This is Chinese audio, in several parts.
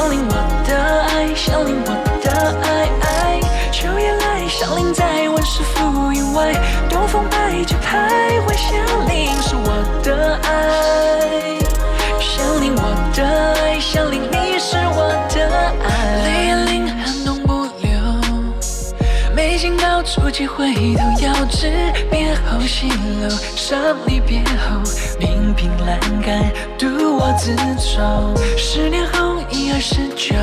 降临我的爱，降临我的爱。爱。秋夜来，降临在温室浮云外，东风摆着徘徊，降临是我的爱，降临我的爱，降临你是我的爱。泪眼淋寒冬不留。没想到触及回头，要知别后西楼，伤离别后，命凭栏杆独我自舟。十年后二十九，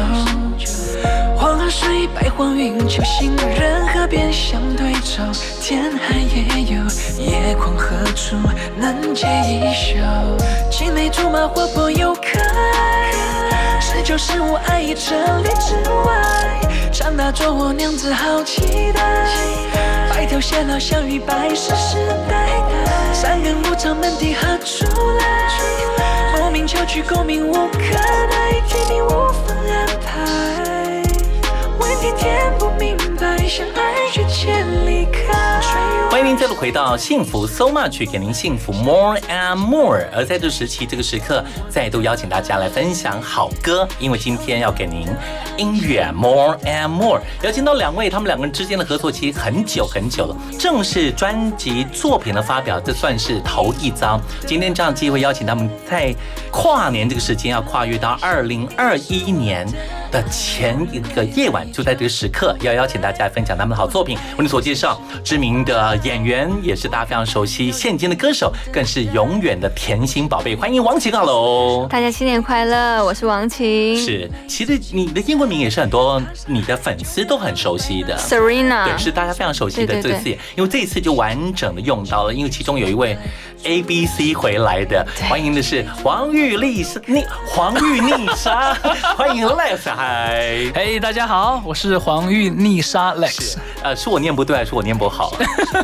黄河水，白黄云，秋行人河边相对愁。天寒夜有，夜空何处能解一宿？青梅竹马，活泼又可爱。十九十五，爱已成列之外。长大做我娘子，好期待。白头偕老，相遇百世世代代。三更无常，门第何处来？莫名巧取，功名无可奈，天命无分安排。问天天不明白，相爱却千离开。欢迎您再度回到幸福 so much，给您幸福 more and more。而在这时期这个时刻，再度邀请大家来分享好歌，因为今天要给您音乐 more and more。邀请到两位，他们两个人之间的合作期很久很久了，正式专辑作品的发表，这算是头一遭。今天这样机会邀请他们在跨年这个时间，要跨越到二零二一年。的前一个夜晚，就在这个时刻，要邀请大家分享他们的好作品。为你所介绍，知名的演员，也是大家非常熟悉，现今的歌手，更是永远的甜心宝贝。欢迎王晴，Hello，大家新年快乐，我是王晴。是，其实你的英文名也是很多你的粉丝都很熟悉的，Serena，对，是大家非常熟悉的这次，因为这一次就完整的用到了，因为其中有一位 A B C 回来的，欢迎的是黄玉丽是逆黄玉丽莎，欢迎 Lex，嗨，嘿，大家好，我是黄玉逆沙 Lex，呃，是我念不对还是我念不好？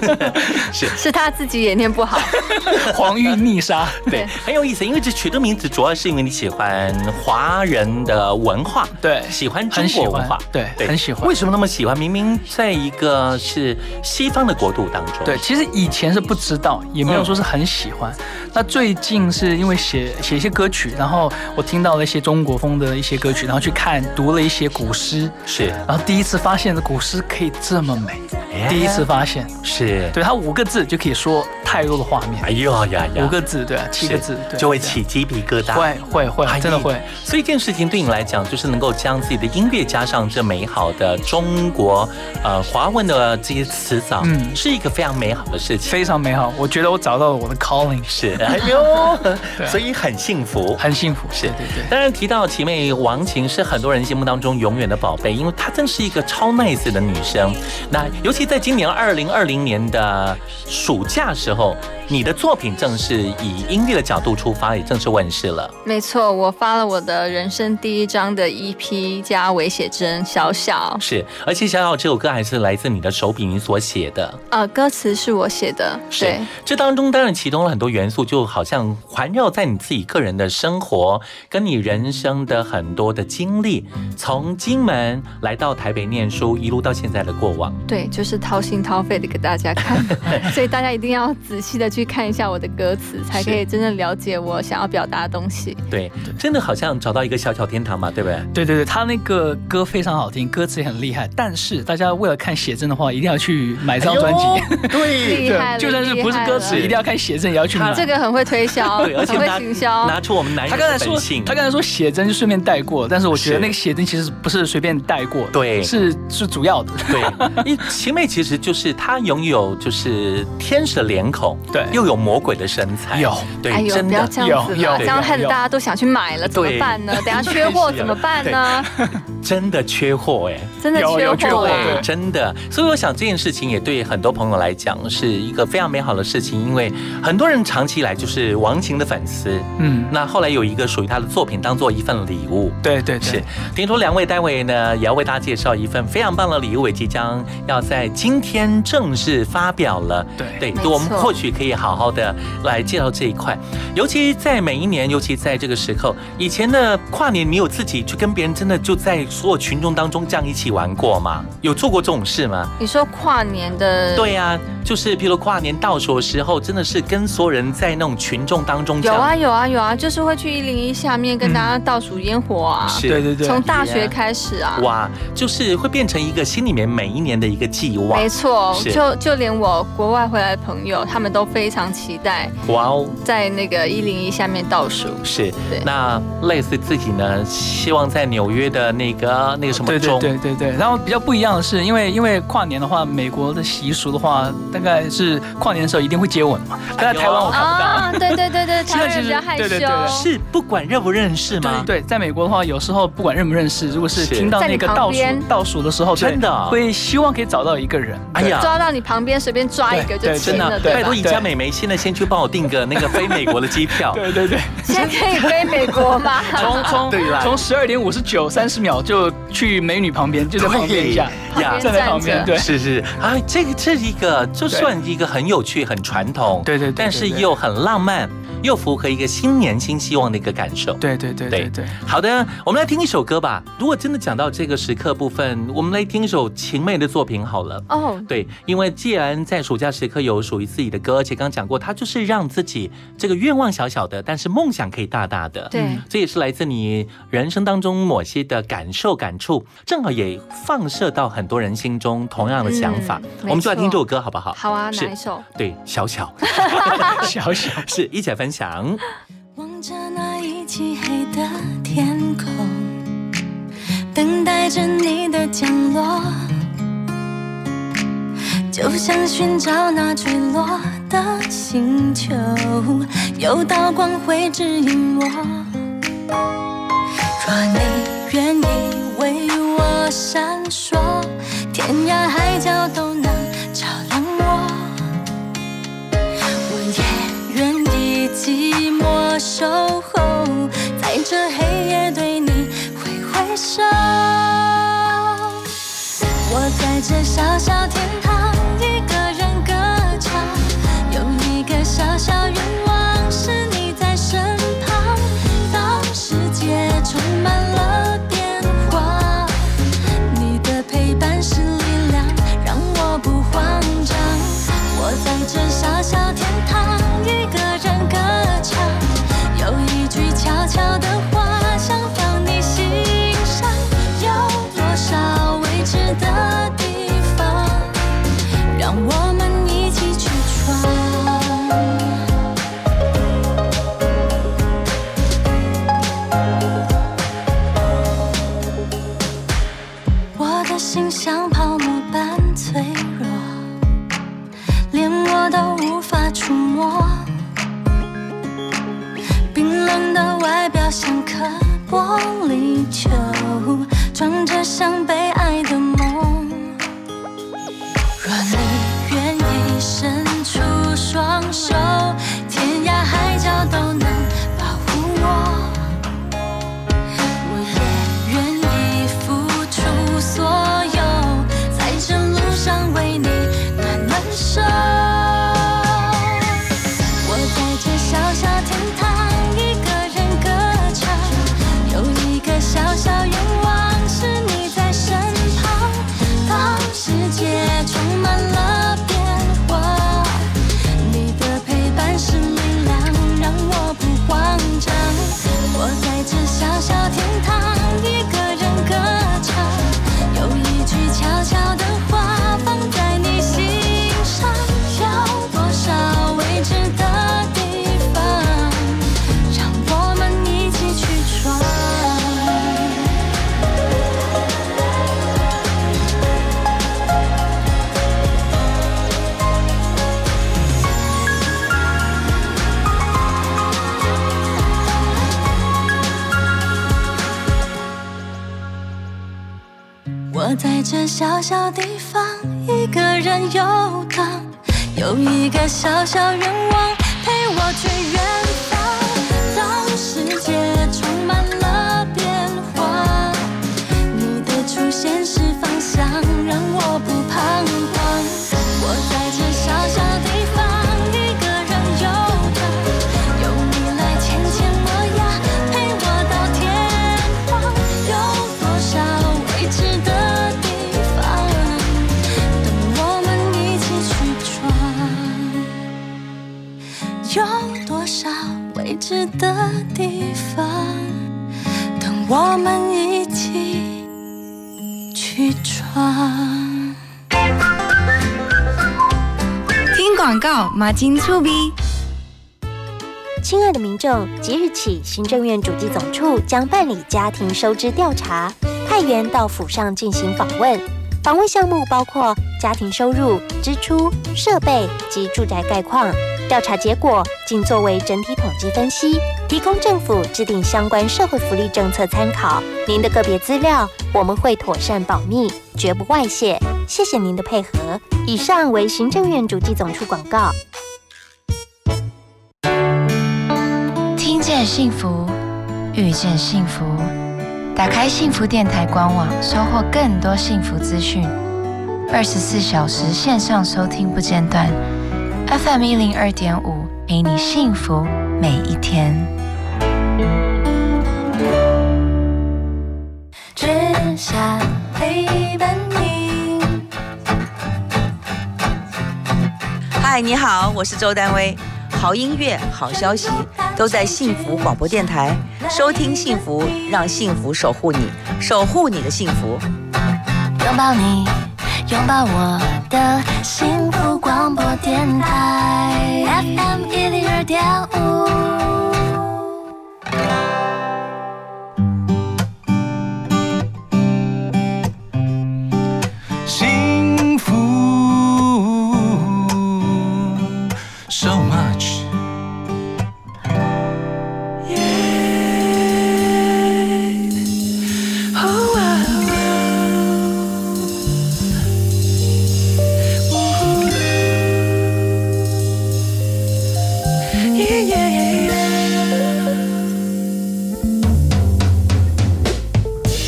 是。是他自己也念不好，黄玉逆沙，对，很有意思，因为这取的名字主要是因为你喜欢华人的文化，对，喜欢中国文化，对，很喜欢。为什么那么喜欢？明明在一个是西方的国度当中，对，其实以前是不知道，也没有说是很喜欢。那最近是因为写写一些歌曲，然后我听到了一些中国风的一些歌曲，然后去看读了一些古诗，是，然后第一次发现的古诗可以这么美，第一次发现，是。对他五个字就可以说太多的画面，哎呦呀呀，五个字对，啊七个字对就会起鸡皮疙瘩，会会会，真的会。所以一件事情对你来讲，就是能够将自己的音乐加上这美好的中国呃华文的这些词藻，嗯，是一个非常美好的事情，非常美好。我觉得我找到了我的 calling，是，哎呦，所以很幸福，很幸福，是。对对。当然提到齐妹王琴是很多人心目当中永远的宝贝，因为她真是一个超 nice 的女生。那尤其在今年二零二零年的暑假时候。你的作品正是以音乐的角度出发，也正式问世了。没错，我发了我的人生第一张的 EP 加微写真《小小》。是，而且《小小》这首歌还是来自你的手笔你所写的。呃，歌词是我写的。对，这当中当然其中了很多元素，就好像环绕在你自己个人的生活，跟你人生的很多的经历，从金门来到台北念书，一路到现在的过往。对，就是掏心掏肺的给大家看，所以大家一定要仔细的。去看一下我的歌词，才可以真正了解我想要表达的东西。对，真的好像找到一个小小天堂嘛，对不对？对对对，他那个歌非常好听，歌词也很厉害。但是大家为了看写真的话，一定要去买张专辑。对，厉害就算是不是歌词，一定要看写真也要去买。这个很会推销，对，而且会行销，拿出我们男人的本性。他刚才说写真就顺便带过，但是我觉得那个写真其实不是随便带过，对，是是主要的。对，因为晴妹其实就是她拥有就是天使的脸孔，对。对。又有魔鬼的身材，有。对，哎呦，真的。不要这样子啦，有有这样害得大家都想去买了，怎么办呢？等下缺货怎么办呢？真的缺货哎。真的缺货哎。真的，所以我想这件事情也对很多朋友来讲是一个非常美好的事情，因为很多人长期以来就是王晴的粉丝，嗯，那后来有一个属于他的作品当做一份礼物。对对是。对，，听说两位待会呢也要为大家介绍一份非常棒的礼物，也即将要在今天正式发表了。对。对，我们或许可以好好的来介绍这一块，尤其在每一年，尤其在这个时候，以前的跨年，你有自己去跟别人真的就在所有群众当中这样一起玩过吗？有做过这种事吗？你说跨年的，对呀、就是譬如跨年倒数的时候，真的是跟所有人在那种群众当中有啊有啊有啊，就是会去一零一下面跟大家倒数烟火啊，是对对对，从大学开始啊。哇，就是会变成一个心里面每一年的一个寄望没。错，就就连我国外回来的朋友，他们都非常期待哇哦，在那个一零一下面倒数。是对。那类似自己呢，希望在纽约的那个那个什么对对，对对对，然后比较不一样的是，因为因为跨年的话，美国的习俗的话，大概是跨年的时候一定会接吻嘛，但在台湾我看不到。啊，对对对对，台湾人比较害羞。对对对对是不管认不认识吗？对，在美国的话，有时候不管认不认识，如果是是听到那个倒数在你旁边倒数的时候，真的啊会希望可以找到一个人。哎呀抓到你旁边，随便抓一个就对对亲了，真的，拜托？宜家美眉，现在先去帮我订个那个飞美国的机票。对对对，先可以飞美国吗？从从从十二点五十九三十秒就去美女旁边，就在旁边一下，呀站在旁边，对。是是啊，这个这一个，就算一个很有趣、很传统，对对但是又很浪漫，又符合一个新年新希望的一个感受。对对对对对，好的，我们来听一首歌吧。如果真的讲到这个时刻部分，我们来听一首晴妹的作品好了。哦，对，因为既然在暑假时刻有属于自己的歌，而且刚刚讲过，它就是让自己这个愿望小小的，但是梦想可以大大的。对，这也是来自你人生当中某些的感受、感触，正好也放射到很多人心中同样的想法。嗯我们就来听这首歌好不好？好啊，是哪一首？对，小小 小小是一起来分享。望着那一漆黑的天空，等待着你的降落，就像寻找那坠落的星球，有道光会指引我。若你愿意为我闪烁，天涯海角都能照守候，在这黑夜对你挥挥手。我在这小小天堂，一个人歌唱，有一个小小愿一个人游荡，有一个小小愿望陪我去远方。当世界的地方，等我们一起去闯？听广告，马金粗逼。亲爱的民众，即日起，行政院主计总处将办理家庭收支调查，派员到府上进行访问。访问项目包括家庭收入、支出、设备及住宅概况。调查结果仅作为整体统计分析，提供政府制定相关社会福利政策参考。您的个别资料我们会妥善保密，绝不外泄。谢谢您的配合。以上为行政院主计总处广告。听见幸福，遇见幸福。打开幸福电台官网，收获更多幸福资讯。二十四小时线上收听不间断，FM 一零二点五，陪你幸福每一天。只想陪伴你。嗨，你好，我是周丹薇。好音乐、好消息都在幸福广播电台，收听幸福，让幸福守护你，守护你的幸福。拥抱你，拥抱我的幸福广播电台，FM 一零二点五。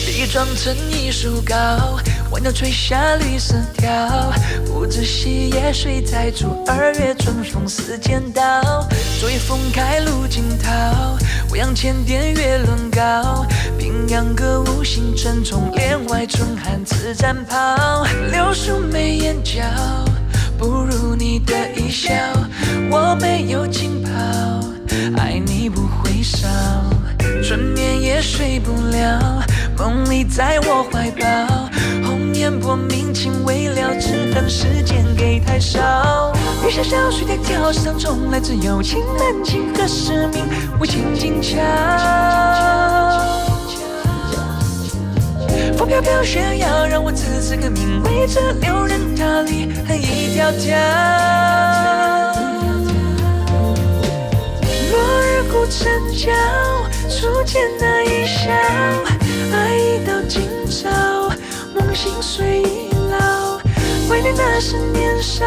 地装成一束膏，晚鸟吹下绿色条，不知细叶谁裁出二月春风似剪刀。昨夜风开路惊涛，未央千点月轮高，平阳歌舞星辰冲帘外春寒自战袍。柳树眉眼角，不如你的一笑。我没有浸泡，爱你不会少。春眠也睡不了，梦里在我怀抱。红颜薄命情未了，只恨时间给太少。雨潇潇水在跳，世上中来自有情难尽，何时明？为情静悄。风飘飘炫耀，让我自此时更名为这六人塔里恨一条条。落日古城郊，初见那一笑，爱已到今朝，梦醒睡已老，怀念那时年少，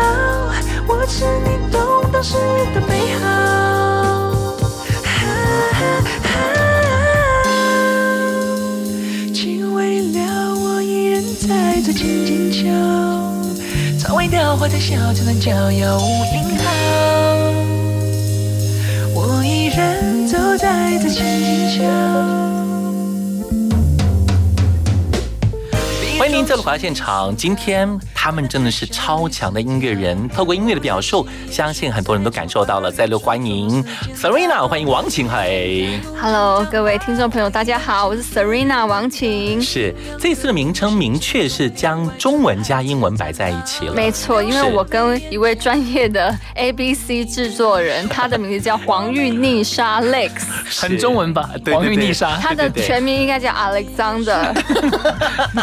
我知你懂当时的美好。情未了，我依然在这静静瞧，草未凋花在笑，江南逍遥无影在这静静桥。欢迎您再度回到现场。今天他们真的是超强的音乐人，透过音乐的表述，相信很多人都感受到了。再度欢迎 Serena，欢迎王晴海。Hello，各位听众朋友，大家好，我是 Serena 王晴。是这次的名称明确是将中文加英文摆在一起了。没错，因为我跟一位专业的 ABC 制作人，他的名字叫黄玉逆莎 Lex，很中文吧？对对黄玉逆沙，他的全名应该叫 Alexander。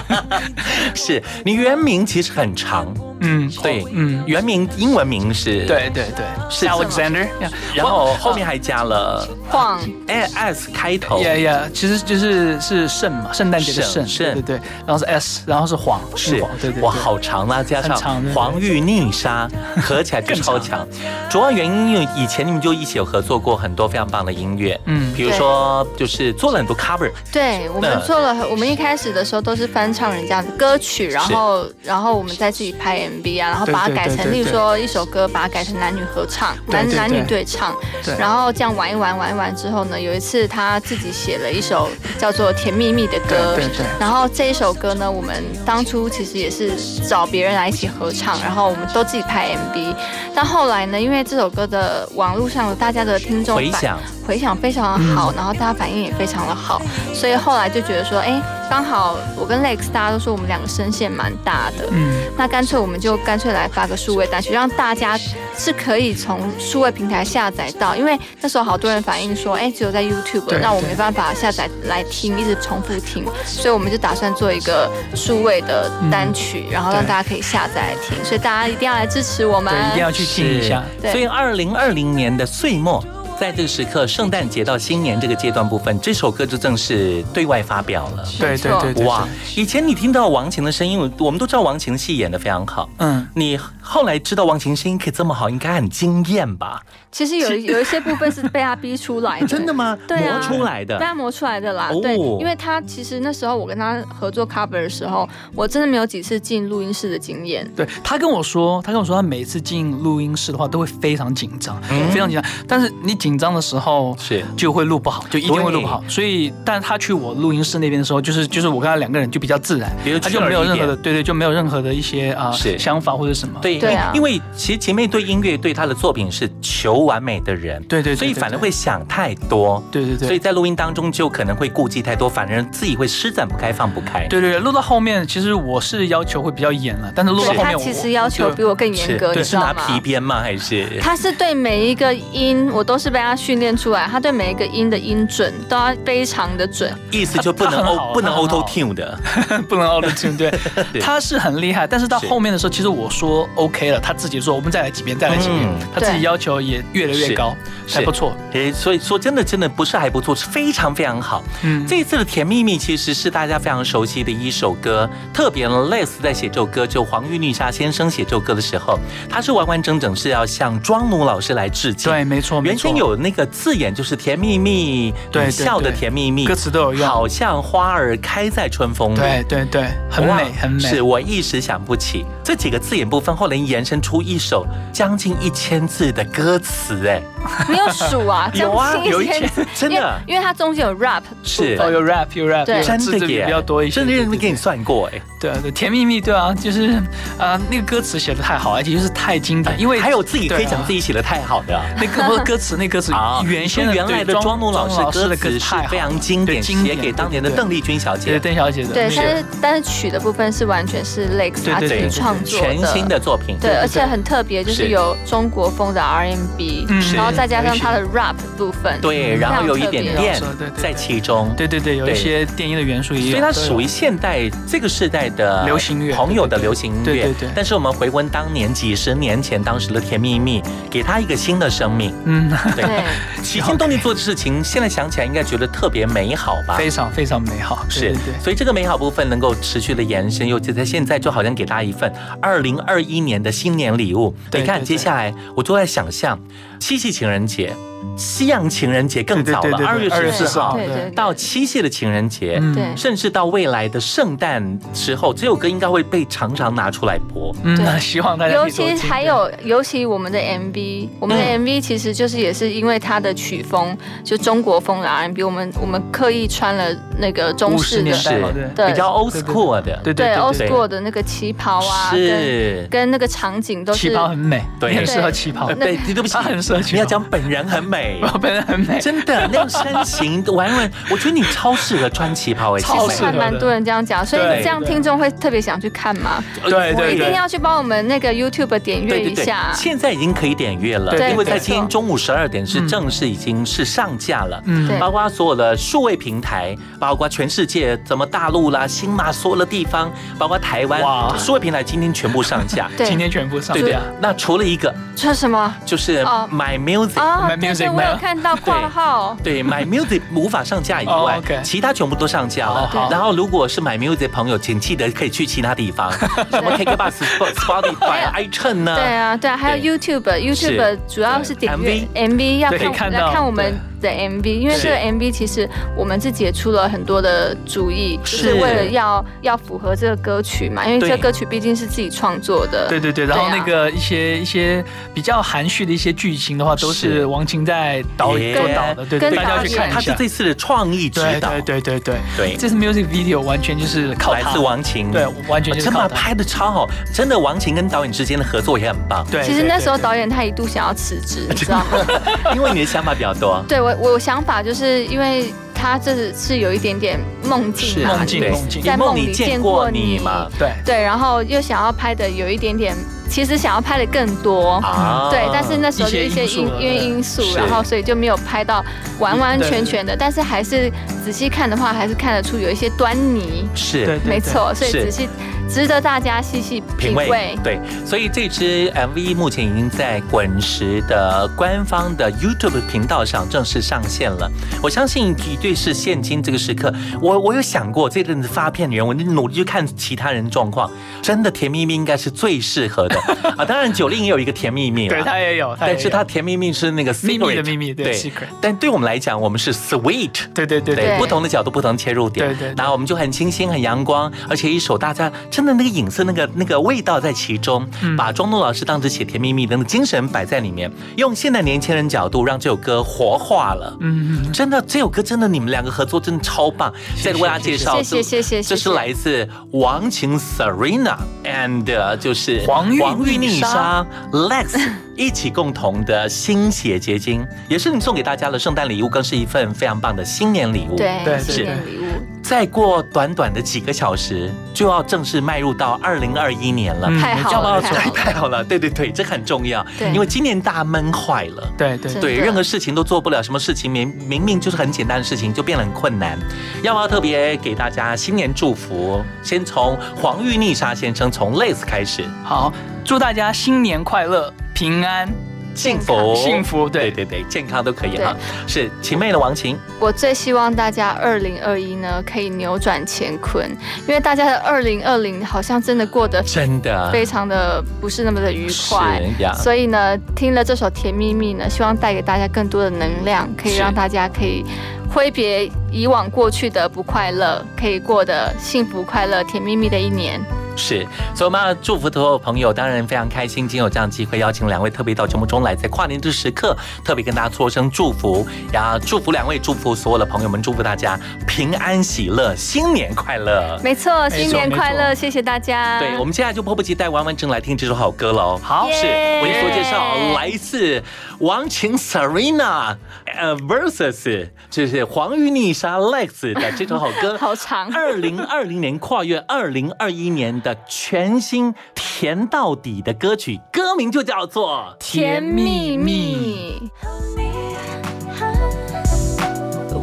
是你原名其实很长，嗯，对，嗯，原名英文名是，对对对，是 Alexander，然后后面还加了晃。S 开头，呀呀，其实就是是圣嘛，圣诞节的圣，圣对对对，然后是 S，然后是黄，是黄，对对，哇，好长啊，加上黄玉逆沙，合起来就超强。主要原因因为以前你们就一起有合作过很多非常棒的音乐，嗯。比如说就是做了很多 cover，对我们嗯做了，我们一开始的时候都是翻唱人家的歌曲，然后然后我们再自己拍 MV 啊，然后把它改成，例如说一首歌，把它改成男女合唱，男男女对。对唱，然后这样玩一玩玩一玩之后呢，有一次他自己写了一首叫做《甜蜜蜜》的歌对对对，然后这一首歌呢，我们当初其实也是找别人来一起合唱，然后我们都自己拍 MV，但后来呢，因为这首歌的网络上大家的听众反回响。回响非常的好，然后大家反应也非常的好，所以后来就觉得说，哎，刚好我跟 Lex 大家都说我们两个声线蛮大的，嗯，那干脆我们就干脆来发个数位单曲，让大家是可以从数位平台下载到，因为那时候好多人反映说，哎，只有在 YouTube，对那我没办法下载来听，一直重复听，所以我们就打算做一个数位的单曲，然后让大家可以下载来听，所以大家一定要来支持我们，对，一定要去听一下。对所以二零二零年的岁末。在这个时刻，圣诞节到新年这个阶段部分，这首歌就正式对外发表了。对对对对，哇！以前你听到王晴的声音，我们都知道王晴戏演的非常好。嗯，你后来知道王琴声音可以这么好，应该很惊艳吧？其实有有一些部分是被他逼出来的，真的吗？对啊磨出来的被。他磨出来的啦。哦对，因为他其实那时候我跟他合作 cover 的时候，我真的没有几次进录音室的经验。对他跟我说，他跟我说，他每次进录音室的话都会非常紧张，嗯非常紧张。但是你紧张的时候是就会录不好，就一定会录不好。所以，但他去我录音室那边的时候，就是就是我跟他两个人就比较自然，他就没有任何的对对，就没有任何的一些啊、是想法或者什么。对，对啊因为其实前面对音乐对他的作品是求完美的人，对对对所以对对反而会想太多，对对对所以在录音当中就可能会顾忌太多，反而自己会施展不开放不开。对对对，录到后面其实我是要求会比较严了，但是录到后面我其实要求比我更严格，你是拿？皮鞭吗？还是他是对每一个音，我都是被他训练出来，他对每一个音的音准都要非常的准。意思就不能不能 auto tune 的？不能 auto tune，对 对，他是很厉害，但是到后面的时候，其实我说 OK 了，他自己说我们再来几遍，再来几遍嗯，他自己要求也越来越高，还不错。诶，所以说真的真的不是还不错，是非常非常好。嗯，这一次的《甜蜜蜜》其实是大家非常熟悉的一首歌，特别呢，Les 在写这首歌，就黄玉丽莎先生写这首歌的时候，他是完完整整是要向庄奴老师来致敬。对，没错，原先有那个字眼就是甜蜜蜜，对对笑的甜蜜蜜，歌词都有用好像花儿开在春风里。对对对，很美很美。是我一时想不起这几个字眼部分，后来延伸出一首将近一千字的歌词，哎，你有数啊？有啊有一千千真的因为它中间有 rap 是哦，有 rap 有 rap，对有真的字字比，较多一些。真的认真对给你算过，哎。对对对，甜蜜蜜，对啊，就是啊，那个歌词写的太好，而且就是太经典，因为 还有自己可以讲自己写的太好的。那个 不是歌词，那歌词啊，原先原来的庄奴老师歌的词是非常经典，经典写给当年的邓丽君小对姐，邓小姐的，对，但是但是曲的部分是完全是 Lex 他自己创作全新的作品。对，而且很特别，就是是。有中国风的 R&B，嗯。然后再加上它的 rap 部分，对，然后有一点电在其中。对对对，有一些电音的元素也有，所以它属于现代这个时代的流行乐朋友的流行音乐。对对对。但是我们回温当年几十年前当时的甜蜜蜜，给它一个新的生命。嗯，对，对。起心动念做的事情，现在想起来应该觉得特别美好吧？非常非常美好，是。所以这个美好部分能够持续的延伸，尤其在现在，就好像给大家一份二零二一年的新年礼物。你看，接下来我都在想象七夕情人节、西洋情人节更早了，二月2月十四号。对对对到七夕的情人节。嗯。对。甚至到未来的圣诞时候，这首歌应该会被常常拿出来播。嗯，希望大家尤其还有，尤其我们的 MV，我们的嗯。MV 其实就是也是因为它的曲风就中国风的 R&B，我们我们刻意穿了那个中式50年的是对。比较 old 对对。school 的，对对 old school 的那个旗袍啊，跟是。跟那个场景都旗是袍很美，对。你很适合旗袍。呃，对，对不起，他很适合你要讲本人很美。美，本人很美，真的那个身形，完完，我觉得你超适合穿旗袍哎，超适合。蛮多人这样讲，所以对。这样听众会特别想去看嘛？对对对，一定要去帮我们那个 YouTube 点阅对对对。一下，。现在已经可以点阅了，对。因为在今天中午十二点是嗯正式已经是上架了。嗯。对。包括所有的数位平台，包括全世界，怎么大陆啦、新马所有的地方，包括台湾哇。数位平台今天全部上架。对今天全部上对对。架，，那除了一个这是什么？就是哦。My Music，、啊，My 对我没有有看到括号，对，My Music 无法上架以外，其他全部都上架了。然后，如果是 My Music 的朋友，请记得可以去其他地方，什么 KKBox、Spotify、iTunes 呢？对啊，对啊，还有对。YouTube，YouTube 主要是点阅 MV 要对可以看看我们的 MV，因为这个 MV 其实我们自己也出了很多的主意，就是是为了要要符合这个歌曲嘛，因为这个歌曲毕竟是自己创作的。对对对，然后那个一些一些比较含蓄的一些剧情的话，都是是王琴在导演做导的，对大家要去看一下。他是这次的创意指导，对对对对对，对这次 music video 完全就是靠他来自王琴，对，完全就是靠他。真的拍的超好，真的王琴跟导演之间的合作也很棒。对，其实那时候导演他一度想要辞职，你知道吗？因为你的想法比较多。对我我想法就是因为他这是有一点点梦境嘛，梦境对。梦境。在梦里见见过过你你。嘛？对。对，然后又想要拍的有一点点，其实想要拍的更多。啊。对，但是那时候就一些因因因为因素，然后所以就没有拍到完完全全的，但是还是仔细看的话，还是看得出有一些端倪。是。没错，所以仔细值得大家细细品味。对，所以这支 MV 目前已经在滚石的官方的 YouTube 频道上正式上线了。我相信绝对是现今这个时刻，我我有想过这阵子发片的人，我努力去看其他人状况，真的甜蜜蜜应该是最适合的。啊。当然九令也有一个甜蜜蜜对他也有，但是他甜蜜蜜是那个 秘密的 secret 秘密，对对 secret，但对我们来讲，我们是 sweet。对对对对，对不同的角度，不同的切入点，对对对。然后我们就很清新、很阳光，而且一首大家真的那个影色、那个那个味道在其中，嗯把庄东老师当时写《甜蜜蜜》的那个精神摆在里面，用现代年轻人角度让这首歌活化了。嗯嗯，真的，这首歌真的，你们两个合作真的超棒。再为大家介绍，谢谢谢谢这是来自王晴 Serena and 呃就是黄玉玉丽莎 Lex 一起共同的心血结晶，也是你送给大家的圣诞礼物，更是一份非常棒的新年礼物。对对新是年礼物。再过短短的几个小时，就要正式迈入到二零二一年了。嗯太好要不要了，说？太好了。太好了，对对对，这很重要。对因为今年大家闷坏了。对对真对，任何事情都做不了，什么事情明明明就是很简单的事情，就变得很困难。要不要特别给大家新年祝福？先从黄玉丽莎先生从 Lace 开始，好，祝大家新年快乐，平安。幸福。幸福对。对对对，健康都可以哈。是晴妹的王晴，我最希望大家二零二一呢可以扭转乾坤，因为大家的二零二零好像真的过得真的。非常的不是那么的愉快。所以呢，听了这首《甜蜜蜜》呢，希望带给大家更多的能量，可以让大家可以挥别以往过去的不快乐，可以过得幸福快乐、甜蜜蜜的一年。是，所以我们要祝福所有朋友，当然非常开心，今天有这样机会邀请两位特别到节目中来，在跨年的时刻，特别跟大家说声祝福，然后祝福两位，祝福所有的朋友们，祝福大家平安喜乐，新年快乐。没错，新年快乐，谢谢大家。对，我们接下来就迫不及待完完整来听这首好歌喽。好是耶为你所介绍，来自王晴 Serena 呃 versus 就是黄玉丽莎 Lex 的这首好歌。好长。二零二零年跨越二零二一年的全新甜到底的歌曲，歌名就叫做甜蜜蜜，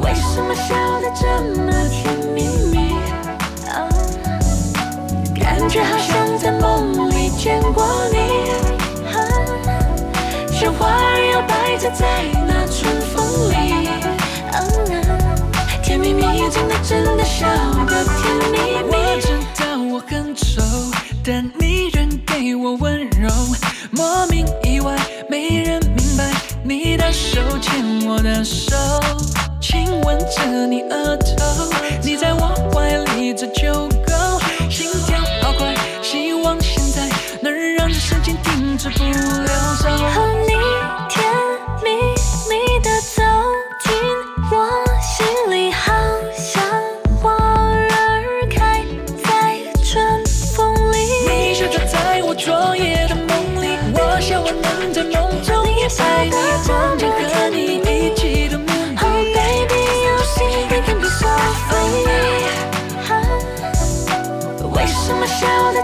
为什么笑得这么甜蜜蜜？啊感觉好像在梦里见过就在那春风里。啊甜蜜蜜，真的真的笑得甜蜜蜜。我知道我很丑，但你仍给我温柔，莫名意外，没人明白你的手牵我的手，亲吻着你额头，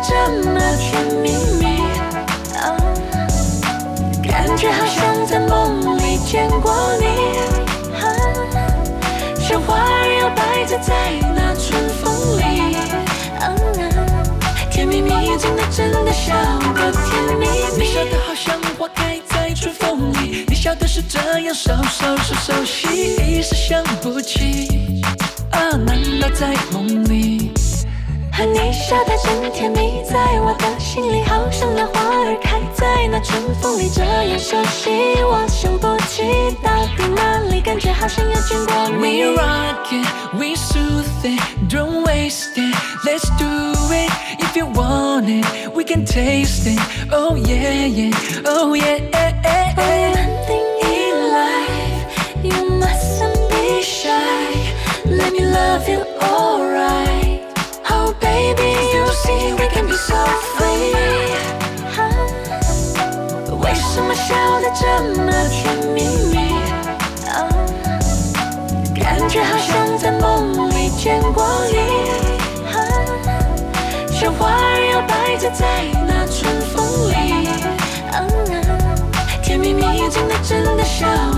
这么甜蜜蜜，感觉好像在梦里见过你，像花儿要摆在那春风里。甜蜜蜜，真的真的笑得甜蜜蜜，你笑得好像花开在春风里，你笑的是这样熟熟熟熟悉，一时想不起。啊，难道在梦里？和你笑太真甜蜜，在我的心里，好像那花儿开在那春风里，这样熟悉，我想不起到底哪里，感觉好像有见过你 We。rock it, we soothe it, don't waste it. Let's do it. If you want it, we can taste it. Oh yeah, yeah, oh yeah. 么甜蜜蜜？哦感觉好像在梦里见过你。像花儿摇摆着在 in the show.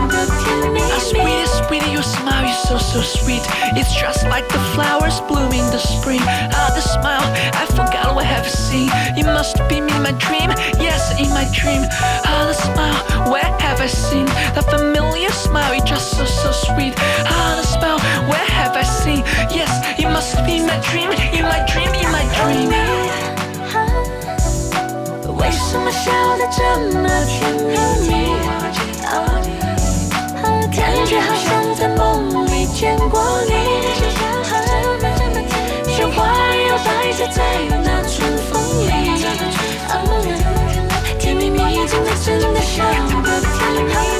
sweetie, sweetie, your smile, you're so, so sweet. It's just like the flowers blooming the spring. Ah, the smile, I forgot what I have seen. It must be me in my dream, yes, in my dream. Ah, the smile, where have I seen? The familiar smile, it's just so, so sweet. Ah, the smile, Hey.